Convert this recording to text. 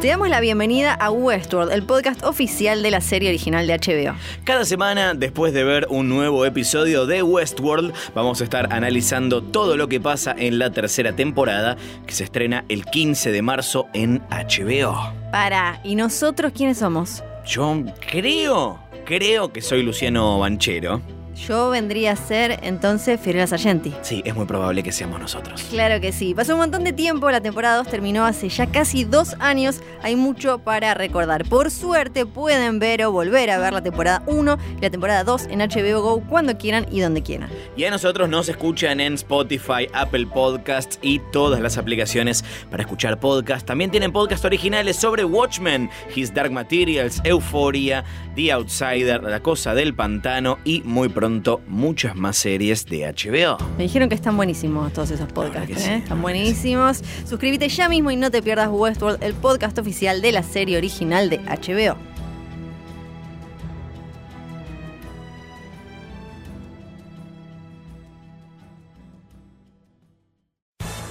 Te damos la bienvenida a Westworld, el podcast oficial de la serie original de HBO. Cada semana, después de ver un nuevo episodio de Westworld, vamos a estar analizando todo lo que pasa en la tercera temporada, que se estrena el 15 de marzo en HBO. Para, ¿y nosotros quiénes somos? Yo creo, creo que soy Luciano Banchero. Yo vendría a ser entonces Fiorella Sargenti. Sí, es muy probable que seamos nosotros. Claro que sí. Pasó un montón de tiempo, la temporada 2 terminó hace ya casi dos años. Hay mucho para recordar. Por suerte pueden ver o volver a ver la temporada 1 y la temporada 2 en HBO Go cuando quieran y donde quieran. Y a nosotros nos escuchan en Spotify, Apple Podcasts y todas las aplicaciones para escuchar podcasts. También tienen podcasts originales sobre Watchmen, His Dark Materials, Euphoria, The Outsider, La Cosa del Pantano y muy pronto muchas más series de HBO. Me dijeron que están buenísimos todos esos podcasts. sí, ¿eh? Están buenísimos. Suscríbete ya mismo y no te pierdas Westworld, el podcast oficial de la serie original de HBO.